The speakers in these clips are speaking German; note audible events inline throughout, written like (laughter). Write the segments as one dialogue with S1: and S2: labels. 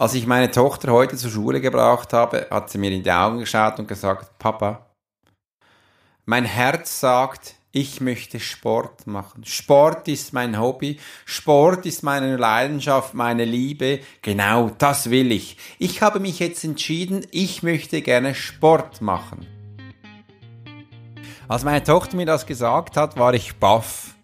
S1: Als ich meine Tochter heute zur Schule gebracht habe, hat sie mir in die Augen geschaut und gesagt, Papa, mein Herz sagt, ich möchte Sport machen. Sport ist mein Hobby, Sport ist meine Leidenschaft, meine Liebe. Genau, das will ich. Ich habe mich jetzt entschieden, ich möchte gerne Sport machen. Als meine Tochter mir das gesagt hat, war ich baff.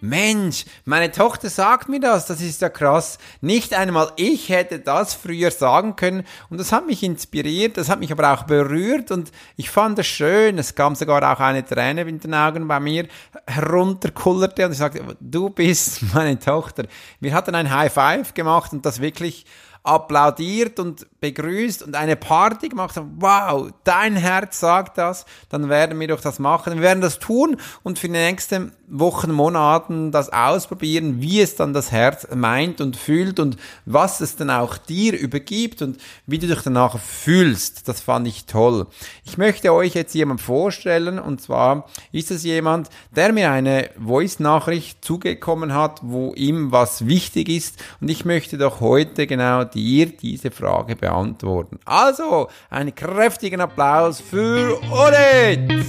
S1: Mensch, meine Tochter sagt mir das, das ist ja krass. Nicht einmal ich hätte das früher sagen können und das hat mich inspiriert, das hat mich aber auch berührt und ich fand es schön. Es kam sogar auch eine Träne in den Augen bei mir herunterkullerte und ich sagte, du bist meine Tochter. Wir hatten ein High Five gemacht und das wirklich applaudiert und begrüßt und eine Party gemacht haben. Wow, dein Herz sagt das, dann werden wir doch das machen. Wir werden das tun und für die nächsten Wochen, Monaten das ausprobieren, wie es dann das Herz meint und fühlt und was es dann auch dir übergibt und wie du dich danach fühlst. Das fand ich toll. Ich möchte euch jetzt jemand vorstellen und zwar ist es jemand, der mir eine Voice-Nachricht zugekommen hat, wo ihm was wichtig ist und ich möchte doch heute genau dir diese Frage beantworten. Also, einen kräftigen Applaus für Odette!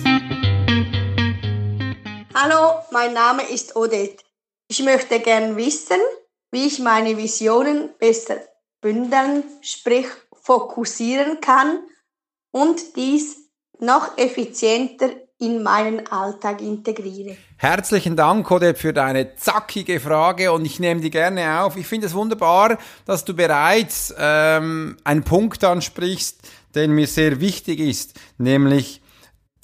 S2: Hallo, mein Name ist Odette. Ich möchte gern wissen, wie ich meine Visionen besser bündeln, sprich fokussieren kann und dies noch effizienter in meinen Alltag integriere.
S1: Herzlichen Dank, Odette, für deine zackige Frage und ich nehme die gerne auf. Ich finde es wunderbar, dass du bereits ähm, einen Punkt ansprichst, der mir sehr wichtig ist, nämlich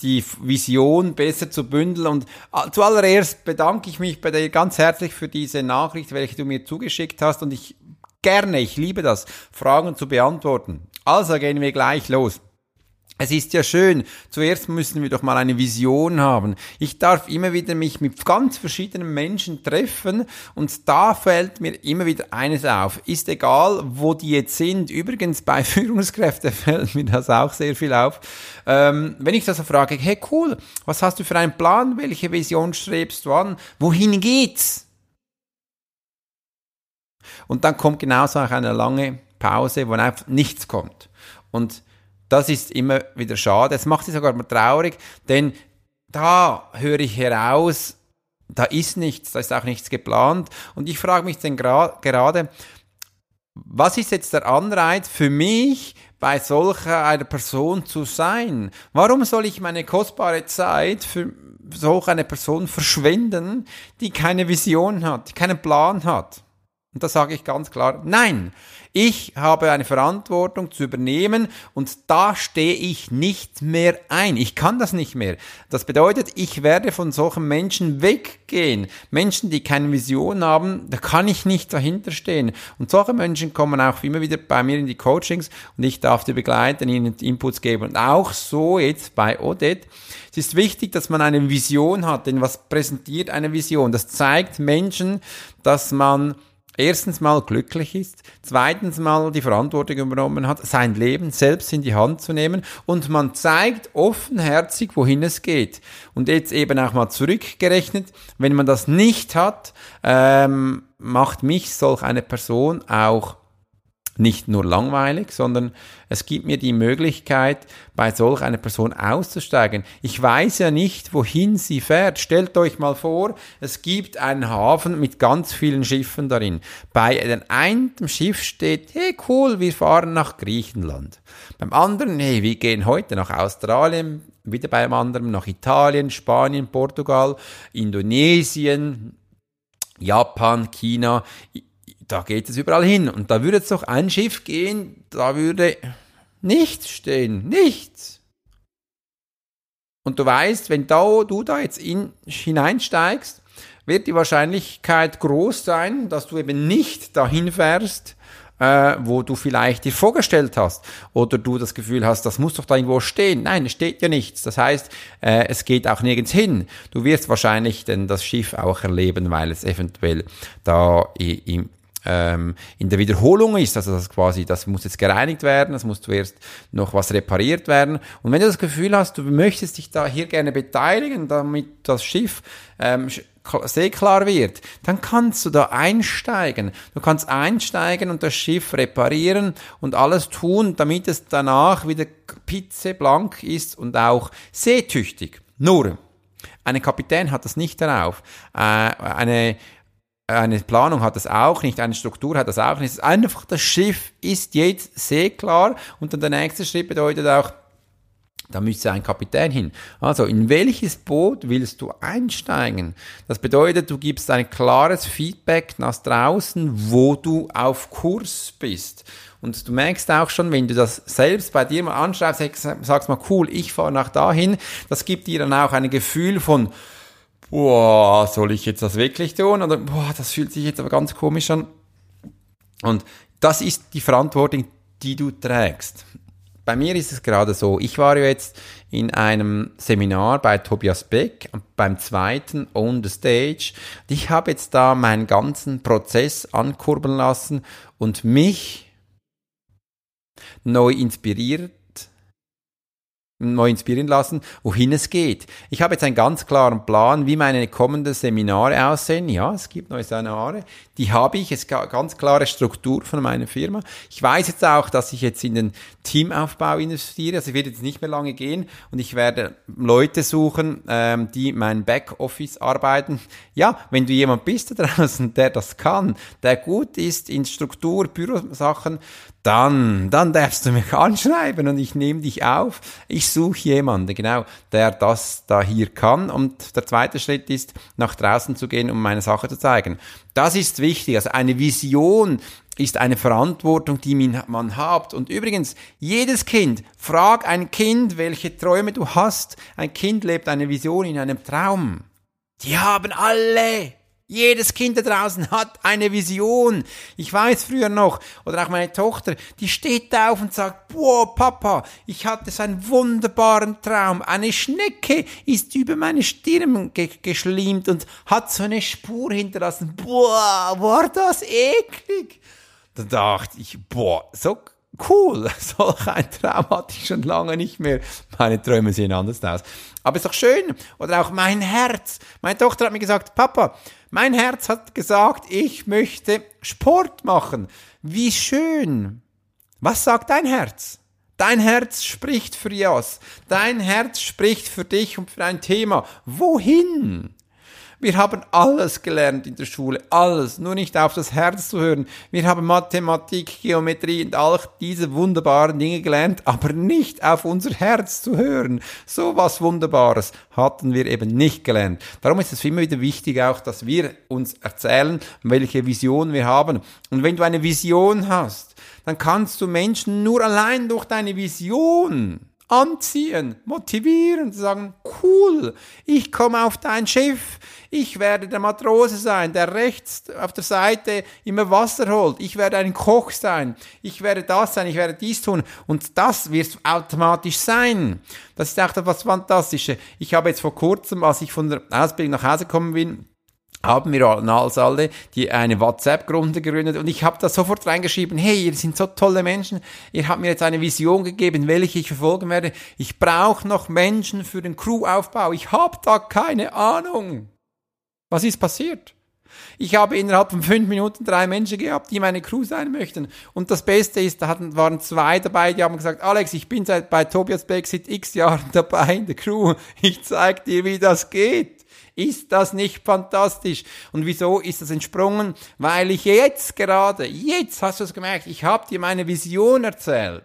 S1: die Vision besser zu bündeln. Und ah, zuallererst bedanke ich mich bei dir ganz herzlich für diese Nachricht, welche du mir zugeschickt hast. Und ich gerne, ich liebe das, Fragen zu beantworten. Also gehen wir gleich los. Es ist ja schön. Zuerst müssen wir doch mal eine Vision haben. Ich darf immer wieder mich mit ganz verschiedenen Menschen treffen und da fällt mir immer wieder eines auf. Ist egal, wo die jetzt sind. Übrigens bei (laughs) Führungskräften fällt mir das auch sehr viel auf. Ähm, wenn ich das so frage, hey cool, was hast du für einen Plan? Welche Vision strebst du an? Wohin geht's? Und dann kommt genauso auch eine lange Pause, wo einfach nichts kommt. Und das ist immer wieder schade. Es macht sich sogar mal traurig, denn da höre ich heraus, da ist nichts, da ist auch nichts geplant. Und ich frage mich dann gerade, was ist jetzt der Anreiz für mich, bei solcher einer Person zu sein? Warum soll ich meine kostbare Zeit für solch eine Person verschwenden, die keine Vision hat, die keinen Plan hat? Und da sage ich ganz klar, nein, ich habe eine Verantwortung zu übernehmen und da stehe ich nicht mehr ein. Ich kann das nicht mehr. Das bedeutet, ich werde von solchen Menschen weggehen. Menschen, die keine Vision haben, da kann ich nicht dahinter stehen. Und solche Menschen kommen auch immer wieder bei mir in die Coachings und ich darf die begleiten, ihnen Inputs geben. Und auch so jetzt bei Odette. Es ist wichtig, dass man eine Vision hat, denn was präsentiert eine Vision? Das zeigt Menschen, dass man erstens mal glücklich ist, zweitens mal die Verantwortung übernommen hat, sein Leben selbst in die Hand zu nehmen und man zeigt offenherzig, wohin es geht. Und jetzt eben auch mal zurückgerechnet, wenn man das nicht hat, ähm, macht mich solch eine Person auch nicht nur langweilig, sondern es gibt mir die Möglichkeit, bei solch einer Person auszusteigen. Ich weiß ja nicht, wohin sie fährt. Stellt euch mal vor, es gibt einen Hafen mit ganz vielen Schiffen darin. Bei dem einen Schiff steht, hey cool, wir fahren nach Griechenland. Beim anderen, hey, wir gehen heute nach Australien, wieder beim anderen nach Italien, Spanien, Portugal, Indonesien, Japan, China, da geht es überall hin. Und da würde jetzt doch ein Schiff gehen, da würde nichts stehen. Nichts. Und du weißt, wenn da, du da jetzt in, hineinsteigst, wird die Wahrscheinlichkeit groß sein, dass du eben nicht dahin fährst, äh, wo du vielleicht dir vorgestellt hast oder du das Gefühl hast, das muss doch da irgendwo stehen. Nein, es steht ja nichts. Das heißt, äh, es geht auch nirgends hin. Du wirst wahrscheinlich denn das Schiff auch erleben, weil es eventuell da im ähm, in der Wiederholung ist. Also das quasi, das muss jetzt gereinigt werden, es muss zuerst noch was repariert werden. Und wenn du das Gefühl hast, du möchtest dich da hier gerne beteiligen, damit das Schiff ähm, seeklar wird, dann kannst du da einsteigen. Du kannst einsteigen und das Schiff reparieren und alles tun, damit es danach wieder pizzeblank ist und auch seetüchtig. Nur, ein Kapitän hat das nicht darauf. Äh, eine eine Planung hat das auch nicht, eine Struktur hat das auch nicht. Einfach, das Schiff ist jetzt seeklar und dann der nächste Schritt bedeutet auch, da müsste ein Kapitän hin. Also, in welches Boot willst du einsteigen? Das bedeutet, du gibst ein klares Feedback nach draußen, wo du auf Kurs bist. Und du merkst auch schon, wenn du das selbst bei dir mal anschreibst, sagst mal, cool, ich fahre nach dahin, das gibt dir dann auch ein Gefühl von, boah, soll ich jetzt das wirklich tun? Oder, boah, das fühlt sich jetzt aber ganz komisch an. Und das ist die Verantwortung, die du trägst. Bei mir ist es gerade so, ich war jetzt in einem Seminar bei Tobias Beck, beim zweiten On the Stage. Ich habe jetzt da meinen ganzen Prozess ankurbeln lassen und mich neu inspiriert neu inspirieren lassen, wohin es geht. Ich habe jetzt einen ganz klaren Plan, wie meine kommenden Seminare aussehen. Ja, es gibt neue Seminare. Die habe ich. Es eine ganz klare Struktur von meiner Firma. Ich weiß jetzt auch, dass ich jetzt in den Teamaufbau investiere. Also ich werde jetzt nicht mehr lange gehen und ich werde Leute suchen, ähm, die mein Backoffice arbeiten. Ja, wenn du jemand bist da (laughs) draußen, der das kann, der gut ist in Struktur, Bürosachen, dann, dann darfst du mich (laughs) anschreiben und ich nehme dich auf. Ich suche jemanden, genau, der das da hier kann. Und der zweite Schritt ist, nach draußen zu gehen, um meine Sache zu zeigen. Das ist wichtig. Also eine Vision ist eine Verantwortung, die man hat. Und übrigens, jedes Kind, frag ein Kind, welche Träume du hast. Ein Kind lebt eine Vision in einem Traum. Die haben alle jedes Kind da draußen hat eine Vision. Ich weiß früher noch, oder auch meine Tochter, die steht auf und sagt, boah, Papa, ich hatte so einen wunderbaren Traum. Eine Schnecke ist über meine Stirn ge geschlimmt und hat so eine Spur hinterlassen. Boah, war das eklig. Da dachte ich, boah, so cool, (laughs) solch ein Traum hatte ich schon lange nicht mehr. Meine Träume sehen anders aus. Aber ist doch schön. Oder auch mein Herz. Meine Tochter hat mir gesagt, Papa, mein Herz hat gesagt, ich möchte Sport machen. Wie schön. Was sagt dein Herz? Dein Herz spricht für Jas. Dein Herz spricht für dich und für ein Thema. Wohin? Wir haben alles gelernt in der Schule, alles, nur nicht auf das Herz zu hören. Wir haben Mathematik, Geometrie und all diese wunderbaren Dinge gelernt, aber nicht auf unser Herz zu hören. So was Wunderbares hatten wir eben nicht gelernt. Darum ist es immer wieder wichtig auch, dass wir uns erzählen, welche Vision wir haben. Und wenn du eine Vision hast, dann kannst du Menschen nur allein durch deine Vision anziehen, motivieren, sagen, cool, ich komme auf dein Schiff, ich werde der Matrose sein, der rechts auf der Seite immer Wasser holt, ich werde ein Koch sein, ich werde das sein, ich werde dies tun und das wird automatisch sein. Das ist auch etwas Fantastische. Ich habe jetzt vor kurzem, als ich von der Ausbildung nach Hause gekommen bin, haben wir als alle die eine WhatsApp-Gruppe gegründet und ich habe da sofort reingeschrieben, hey, ihr sind so tolle Menschen, ihr habt mir jetzt eine Vision gegeben, welche ich verfolgen werde. Ich brauche noch Menschen für den Crew-Aufbau. Ich habe da keine Ahnung. Was ist passiert? Ich habe innerhalb von fünf Minuten drei Menschen gehabt, die meine Crew sein möchten. Und das Beste ist, da hatten, waren zwei dabei, die haben gesagt, Alex, ich bin seit bei Tobias Beck seit x Jahren dabei in der Crew. Ich zeig dir, wie das geht. Ist das nicht fantastisch? Und wieso ist das entsprungen? Weil ich jetzt gerade, jetzt hast du es gemerkt, ich habe dir meine Vision erzählt.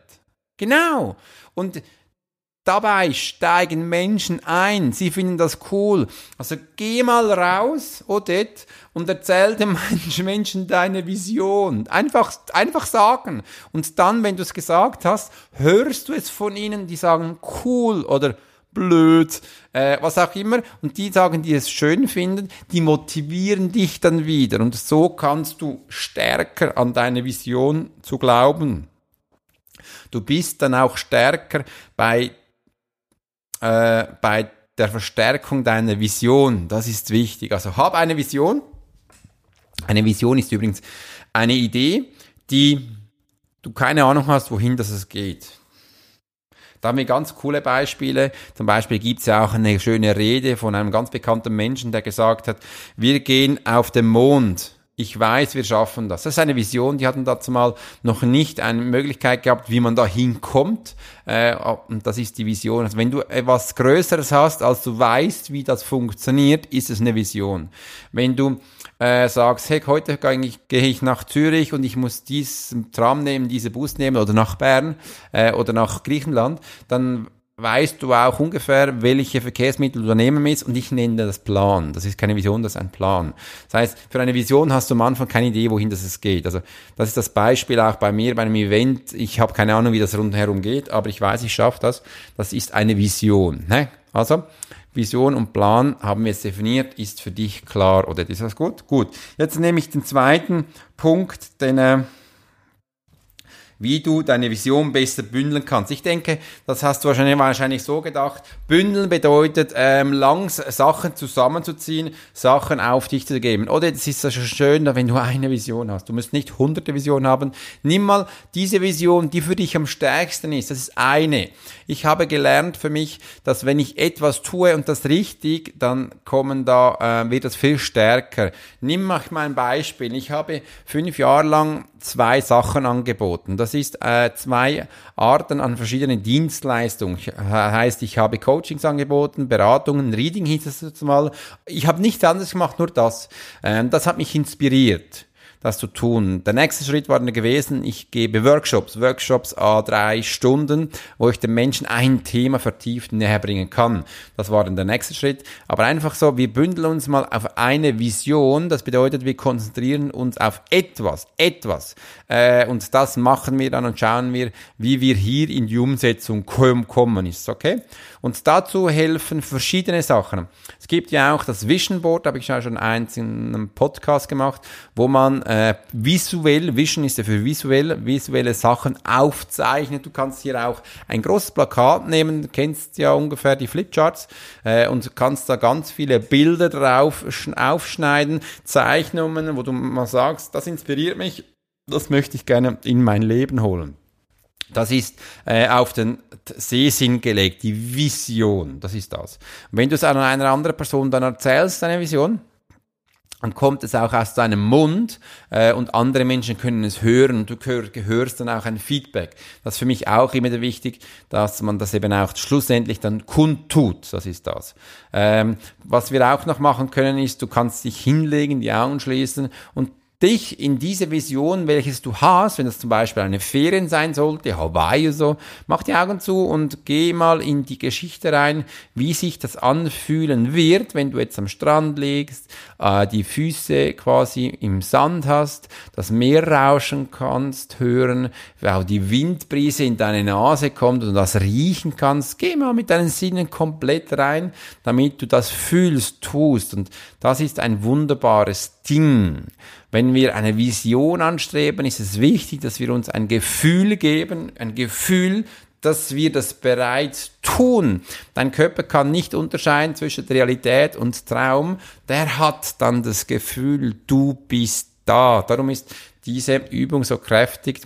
S1: Genau. Und Dabei steigen Menschen ein, sie finden das cool. Also geh mal raus, Odette, und erzähl dem (laughs) Menschen deine Vision. Einfach, einfach sagen. Und dann, wenn du es gesagt hast, hörst du es von ihnen, die sagen cool oder blöd, äh, was auch immer. Und die sagen, die es schön finden, die motivieren dich dann wieder. Und so kannst du stärker an deine Vision zu glauben. Du bist dann auch stärker bei, äh, bei der Verstärkung deiner Vision. Das ist wichtig. Also hab eine Vision. Eine Vision ist übrigens eine Idee, die du keine Ahnung hast, wohin das es geht. Da haben wir ganz coole Beispiele. Zum Beispiel gibt's ja auch eine schöne Rede von einem ganz bekannten Menschen, der gesagt hat, wir gehen auf den Mond ich weiß, wir schaffen das. Das ist eine Vision, die hatten dazu mal noch nicht eine Möglichkeit gehabt, wie man da hinkommt. Äh, und das ist die Vision. Also wenn du etwas Größeres hast, als du weißt, wie das funktioniert, ist es eine Vision. Wenn du äh, sagst, hey, heute gehe ich nach Zürich und ich muss diesen Tram nehmen, diesen Bus nehmen oder nach Bern äh, oder nach Griechenland, dann weißt du auch ungefähr, welche Verkehrsmittel du nehmen willst und ich nenne das Plan. Das ist keine Vision, das ist ein Plan. Das heißt, für eine Vision hast du am Anfang keine Idee, wohin das geht. Also das ist das Beispiel auch bei mir, bei einem Event. Ich habe keine Ahnung, wie das rundherum geht, aber ich weiß, ich schaffe das. Das ist eine Vision. Ne? Also Vision und Plan haben wir jetzt definiert, ist für dich klar oder ist das gut? Gut. Jetzt nehme ich den zweiten Punkt, den... Äh, wie du deine Vision besser bündeln kannst. Ich denke, das hast du wahrscheinlich, wahrscheinlich so gedacht. Bündeln bedeutet, ähm, langs Sachen zusammenzuziehen, Sachen auf dich zu geben. Oder es ist ja schon schön, wenn du eine Vision hast. Du musst nicht hunderte Visionen haben. Nimm mal diese Vision, die für dich am stärksten ist. Das ist eine. Ich habe gelernt für mich, dass wenn ich etwas tue und das richtig, dann kommen da, äh, wird das viel stärker. Nimm mal ein Beispiel. Ich habe fünf Jahre lang zwei Sachen angeboten. Das ist äh, zwei Arten an verschiedenen Dienstleistungen. Heißt, ich habe Coachings angeboten, Beratungen, Reading hieß es jetzt mal. Ich habe nichts anderes gemacht, nur das. Ähm, das hat mich inspiriert das zu tun. Der nächste Schritt war dann gewesen, ich gebe Workshops, Workshops a drei Stunden, wo ich den Menschen ein Thema vertieft näher bringen kann. Das war dann der nächste Schritt. Aber einfach so, wir bündeln uns mal auf eine Vision. Das bedeutet, wir konzentrieren uns auf etwas, etwas. Äh, und das machen wir dann und schauen wir, wie wir hier in die Umsetzung kommen. Ist okay? Und dazu helfen verschiedene Sachen. Es gibt ja auch das Vision Board, habe ich schon eins in einem Podcast gemacht, wo man äh, visuell, Vision ist ja für visuell, visuelle Sachen aufzeichnet. Du kannst hier auch ein großes Plakat nehmen, du kennst ja ungefähr die Flipcharts äh, und kannst da ganz viele Bilder drauf aufschneiden, Zeichnungen, wo du mal sagst, das inspiriert mich, das möchte ich gerne in mein Leben holen. Das ist äh, auf den Sehsinn gelegt, die Vision, das ist das. Wenn du es an einer anderen Person dann erzählst, deine Vision, dann kommt es auch aus deinem Mund äh, und andere Menschen können es hören und du hörst dann auch ein Feedback. Das ist für mich auch immer wichtig, dass man das eben auch schlussendlich dann kundtut. Das ist das. Ähm, was wir auch noch machen können, ist, du kannst dich hinlegen, die Augen schließen und dich in diese Vision, welches du hast, wenn das zum Beispiel eine Ferien sein sollte, Hawaii so, mach die Augen zu und geh mal in die Geschichte rein, wie sich das anfühlen wird, wenn du jetzt am Strand liegst, äh, die Füße quasi im Sand hast, das Meer rauschen kannst, hören, auch die Windbrise in deine Nase kommt und das riechen kannst. Geh mal mit deinen Sinnen komplett rein, damit du das fühlst, tust und das ist ein wunderbares Ding. Wenn wir eine Vision anstreben, ist es wichtig, dass wir uns ein Gefühl geben, ein Gefühl, dass wir das bereits tun. Dein Körper kann nicht unterscheiden zwischen Realität und Traum. Der hat dann das Gefühl, du bist da. Darum ist diese Übung so kräftig.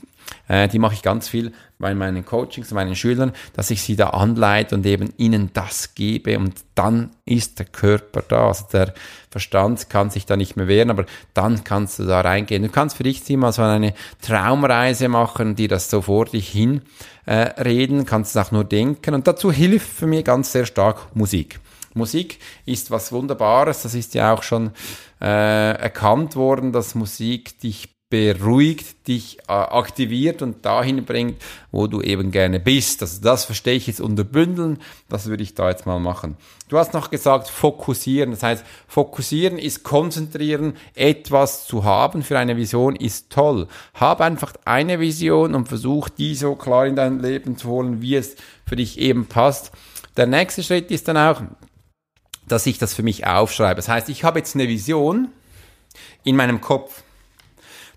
S1: Äh, die mache ich ganz viel bei meinen Coachings, meinen Schülern, dass ich sie da anleite und eben ihnen das gebe und dann ist der Körper da. Also der Verstand kann sich da nicht mehr wehren, aber dann kannst du da reingehen. Du kannst für dich mal so eine Traumreise machen, die das so vor dich hin äh, reden, kannst auch nur denken und dazu hilft für mich ganz sehr stark Musik. Musik ist was Wunderbares, das ist ja auch schon äh, erkannt worden, dass Musik dich beruhigt, dich äh, aktiviert und dahin bringt, wo du eben gerne bist. Also das verstehe ich jetzt unter Bündeln, das würde ich da jetzt mal machen. Du hast noch gesagt, fokussieren. Das heißt, fokussieren ist konzentrieren, etwas zu haben für eine Vision ist toll. Hab einfach eine Vision und versuch die so klar in dein Leben zu holen, wie es für dich eben passt. Der nächste Schritt ist dann auch, dass ich das für mich aufschreibe. Das heißt, ich habe jetzt eine Vision in meinem Kopf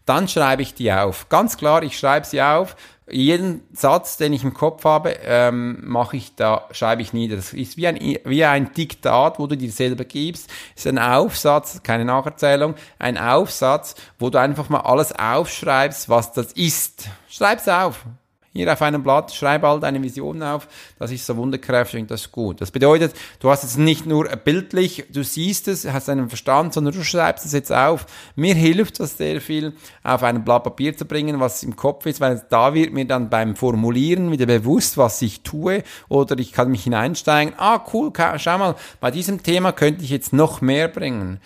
S1: dann schreibe ich die auf. Ganz klar, ich schreibe sie auf. Jeden Satz, den ich im Kopf habe, ähm, mache ich da, schreibe ich nieder. Das ist wie ein, wie ein Diktat, wo du dir selber gibst. Das ist ein Aufsatz, keine Nacherzählung, ein Aufsatz, wo du einfach mal alles aufschreibst, was das ist. Schreib's auf. Hier auf einem Blatt, schreib all deine Visionen auf, das ist so wunderkräftig und das ist gut. Das bedeutet, du hast es nicht nur bildlich, du siehst es, hast einen Verstand, sondern du schreibst es jetzt auf. Mir hilft das sehr viel, auf einem Blatt Papier zu bringen, was im Kopf ist, weil da wird mir dann beim Formulieren wieder bewusst, was ich tue oder ich kann mich hineinsteigen. Ah, cool, schau mal, bei diesem Thema könnte ich jetzt noch mehr bringen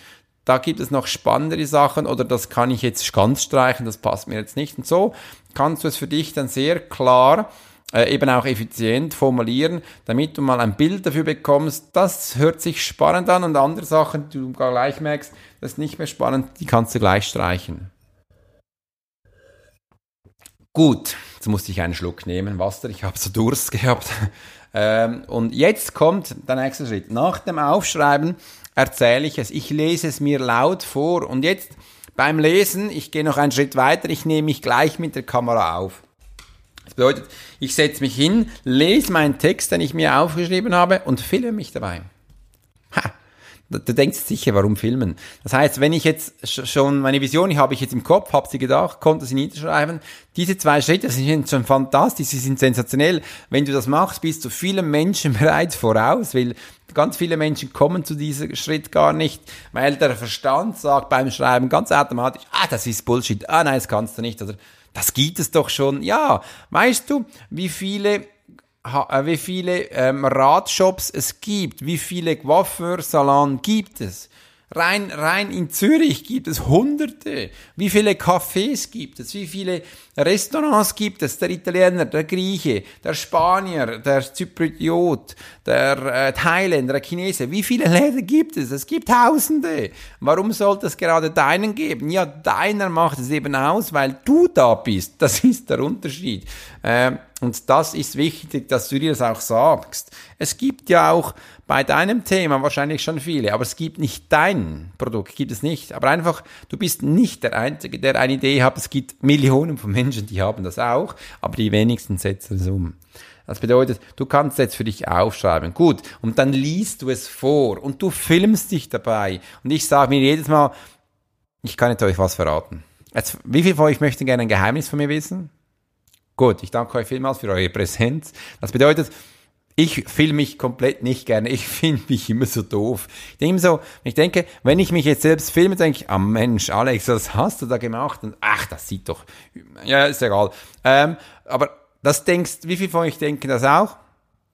S1: da gibt es noch spannendere Sachen oder das kann ich jetzt ganz streichen, das passt mir jetzt nicht. Und so kannst du es für dich dann sehr klar äh, eben auch effizient formulieren, damit du mal ein Bild dafür bekommst, das hört sich spannend an und andere Sachen, die du gleich merkst, das ist nicht mehr spannend, die kannst du gleich streichen. Gut, jetzt musste ich einen Schluck nehmen, Wasser, ich habe so Durst (laughs) gehabt. ähm, und jetzt kommt der nächste Schritt. Nach dem Aufschreiben erzähle ich es. Ich lese es mir laut vor. Und jetzt beim Lesen, ich gehe noch einen Schritt weiter, ich nehme mich gleich mit der Kamera auf. Das bedeutet, ich setze mich hin, lese meinen Text, den ich mir aufgeschrieben habe und filme mich dabei. Du denkst sicher, warum filmen? Das heißt, wenn ich jetzt schon meine Vision, die habe ich jetzt im Kopf, habe sie gedacht, konnte sie niederschreiben. Diese zwei Schritte sind schon fantastisch, sie sind sensationell. Wenn du das machst, bist du vielen Menschen (laughs) bereits voraus, weil ganz viele Menschen kommen zu diesem Schritt gar nicht, weil der Verstand sagt beim Schreiben ganz automatisch, ah, das ist Bullshit, ah, nein, das kannst du nicht, oder das gibt es doch schon. Ja, weißt du, wie viele wie viele ähm, Radshops es gibt, wie viele Coiffeursalon gibt es. Rein, rein in Zürich gibt es Hunderte. Wie viele Cafés gibt es? Wie viele Restaurants gibt es? Der Italiener, der Grieche, der Spanier, der Zypriot, der äh, Thailänder, der Chinese. Wie viele Läden gibt es? Es gibt Tausende. Warum sollte es gerade deinen geben? Ja, deiner macht es eben aus, weil du da bist. Das ist der Unterschied. Ähm, und das ist wichtig, dass du dir das auch sagst. Es gibt ja auch bei deinem Thema wahrscheinlich schon viele, aber es gibt nicht dein Produkt, gibt es nicht. Aber einfach, du bist nicht der Einzige, der eine Idee hat. Es gibt Millionen von Menschen, die haben das auch, aber die wenigsten setzen es um. Das bedeutet, du kannst jetzt für dich aufschreiben. Gut, und dann liest du es vor und du filmst dich dabei. Und ich sage mir jedes Mal, ich kann jetzt euch was verraten. Jetzt, wie viele von euch möchten gerne ein Geheimnis von mir wissen? Gut, ich danke euch vielmals für eure Präsenz. Das bedeutet, ich filme mich komplett nicht gerne. Ich (laughs) finde mich immer so doof. Ich denke so, ich denke, wenn ich mich jetzt selbst filme, denke ich, ah Mensch, Alex, was hast du da gemacht? Und ach, das sieht doch, ja, ist egal. Ähm, aber das denkst, wie viele von euch denken das auch?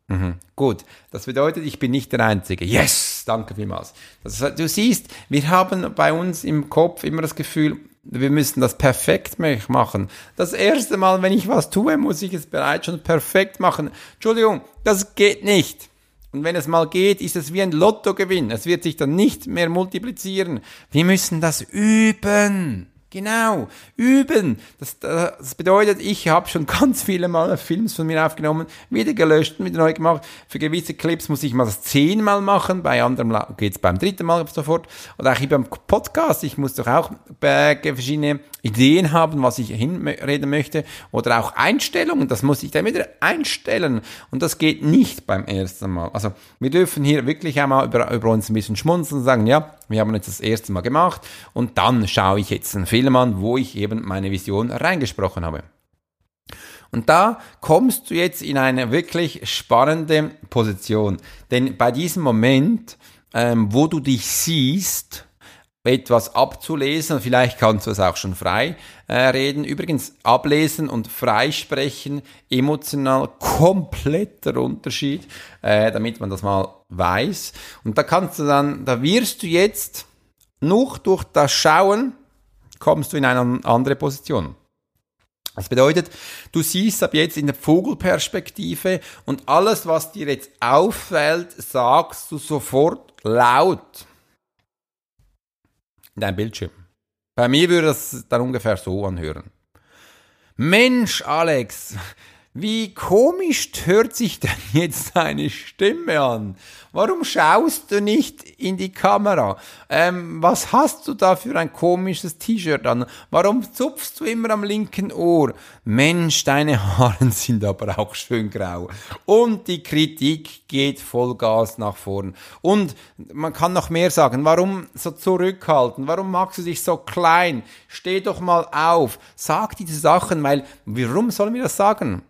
S1: Mhm. Gut, das bedeutet, ich bin nicht der Einzige. Yes, danke vielmals. Das, du siehst, wir haben bei uns im Kopf immer das Gefühl, wir müssen das perfekt machen. Das erste Mal, wenn ich was tue, muss ich es bereits schon perfekt machen. Entschuldigung, das geht nicht. Und wenn es mal geht, ist es wie ein Lottogewinn. Es wird sich dann nicht mehr multiplizieren. Wir müssen das üben. Genau, üben. Das, das bedeutet, ich habe schon (laughs) ganz viele Mal Films von mir aufgenommen, wieder gelöscht, wieder neu gemacht. Für gewisse Clips muss ich mal das zehnmal machen, bei anderen geht es beim dritten Mal sofort. Oder auch hier beim Podcast, ich muss doch auch äh, verschiedene Ideen haben, was ich hinreden möchte. Oder auch Einstellungen, das muss ich dann wieder einstellen. Und das geht nicht beim ersten Mal. Also wir dürfen hier wirklich einmal über, über uns ein bisschen schmunzeln und sagen, ja, wir haben jetzt das erste Mal gemacht und dann schaue ich jetzt einen Film an, wo ich eben meine Vision reingesprochen habe. Und da kommst du jetzt in eine wirklich spannende Position. Denn bei diesem Moment, ähm, wo du dich siehst, etwas abzulesen, vielleicht kannst du es auch schon frei äh, reden. Übrigens, ablesen und freisprechen, emotional kompletter Unterschied, äh, damit man das mal weiß. Und da kannst du dann, da wirst du jetzt noch durch das Schauen, kommst du in eine andere Position. Das bedeutet, du siehst ab jetzt in der Vogelperspektive und alles, was dir jetzt auffällt, sagst du sofort laut in deinem Bildschirm. Bei mir würde das dann ungefähr so anhören. Mensch, Alex, Wie komisch hört sich denn jetzt deine Stimme an? Warum schaust du nicht in die Kamera? Ähm, was hast du da für ein komisches T-Shirt an? Warum zupfst du immer am linken Ohr? Mensch, deine Haare (laughs) sind aber auch schön grau. Und die Kritik geht Vollgas nach vorn. Und man kann noch mehr sagen. Warum so zurückhalten? Warum magst du dich so klein? Steh doch mal auf. Sag diese Sachen, weil warum sollen wir das sagen?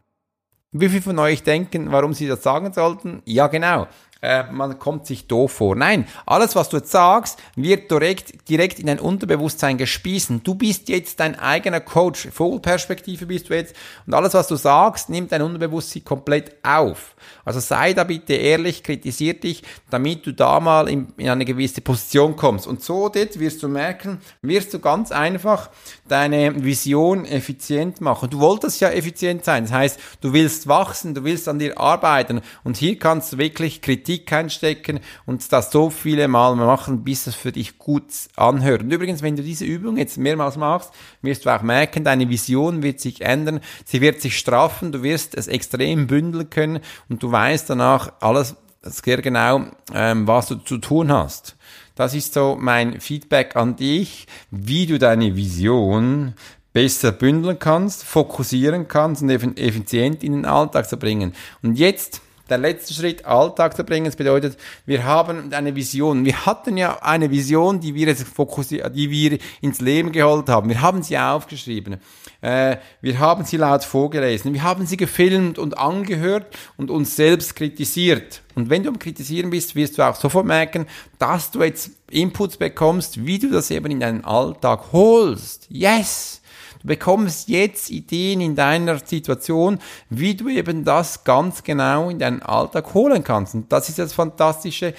S1: Wie viele von euch denken, warum sie das sagen sollten? Ja, genau äh, man kommt sich doof vor. Nein, alles, was du jetzt sagst, wird direkt, direkt in dein Unterbewusstsein gespießen. Du bist jetzt dein eigener Coach. Vogelperspektive bist du jetzt. Und alles, was du sagst, nimmt dein Unterbewusstsein komplett auf. Also sei da bitte ehrlich, kritisier dich, damit du da mal in, in eine gewisse Position kommst. Und so dort wirst du merken, wirst du ganz einfach deine Vision effizient machen. Du wolltest ja effizient sein. Das heißt, du willst wachsen, du willst an dir arbeiten. Und hier kannst du wirklich Kritik Kritik einstecken und das so viele Mal machen, bis es für dich gut anhört. Und übrigens, wenn du diese Übung jetzt mehrmals machst, wirst du auch merken, deine Vision wird sich ändern, sie wird sich straffen, du wirst es extrem bündeln können und du weißt danach alles sehr genau, ähm, was du zu tun hast. Das ist so mein Feedback an dich, wie du deine Vision besser bündeln kannst, fokussieren kannst und effizient in den Alltag zu bringen. Und jetzt der letzte Schritt, Alltag zu bringen. Das bedeutet, wir haben eine Vision. Wir hatten ja eine Vision, die wir jetzt fokussiert, die wir ins Leben geholt haben. Wir haben sie aufgeschrieben. Äh, wir haben sie laut vorgelesen. Wir haben sie gefilmt und angehört und uns selbst kritisiert. Und wenn du am Kritisieren bist, wirst du auch sofort merken, dass du jetzt Inputs bekommst, wie du das eben in deinen Alltag holst. Yes! Du bekommst jetzt Ideen in deiner Situation, wie du eben das ganz genau in deinen Alltag holen kannst. Und das ist das Fantastische.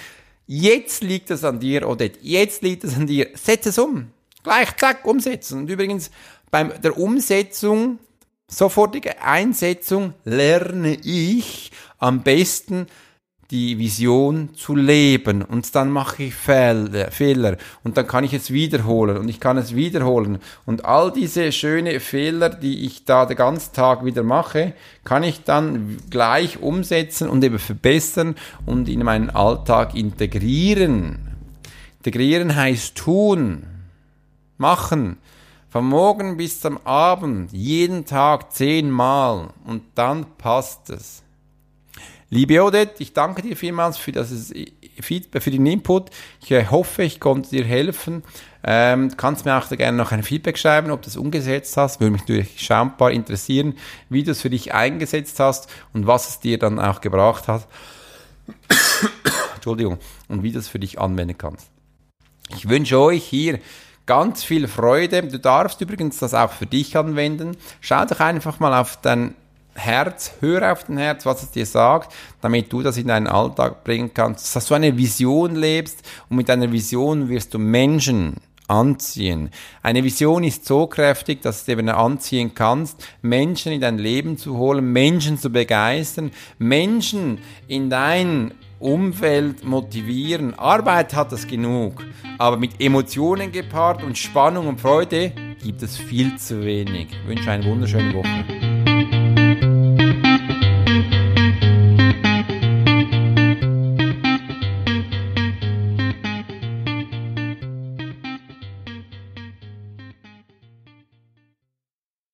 S1: Jetzt liegt es an dir, Odette. Jetzt liegt es an dir. Setz es um. Gleich, zack, umsetzen. Und übrigens, bei der Umsetzung, sofortige Einsetzung, lerne ich am besten, die Vision zu leben. Und dann mache ich Fehler und dann kann ich es wiederholen. Und ich kann es wiederholen. Und all diese schöne Fehler, die ich da den ganzen Tag wieder mache, kann ich dann gleich umsetzen und eben verbessern und in meinen Alltag integrieren. Integrieren heißt tun, machen, vom Morgen bis zum Abend, jeden Tag zehnmal. Und dann passt es. Liebe Odette, ich danke dir vielmals für das Feedback, für den Input. Ich äh, hoffe, ich konnte dir helfen. Ähm, kannst mir auch da gerne noch ein Feedback schreiben, ob du es umgesetzt hast. Würde mich natürlich schaubar interessieren, wie du es für dich eingesetzt hast und was es dir dann auch gebracht hat. (coughs) Entschuldigung. Und wie du es für dich anwenden kannst. Ich wünsche euch hier ganz viel Freude. Du darfst übrigens das auch für dich anwenden. Schau doch einfach mal auf dein Herz, hör auf dein Herz, was es dir sagt, damit du das in deinen Alltag bringen kannst, dass du eine Vision lebst und mit deiner Vision wirst du Menschen anziehen. Eine Vision ist so kräftig, dass du eben anziehen kannst, Menschen in dein Leben zu holen, Menschen zu begeistern, Menschen in dein Umfeld motivieren. Arbeit hat es genug, aber mit Emotionen gepaart und Spannung und Freude gibt es viel zu wenig. Ich wünsche eine wunderschöne Woche.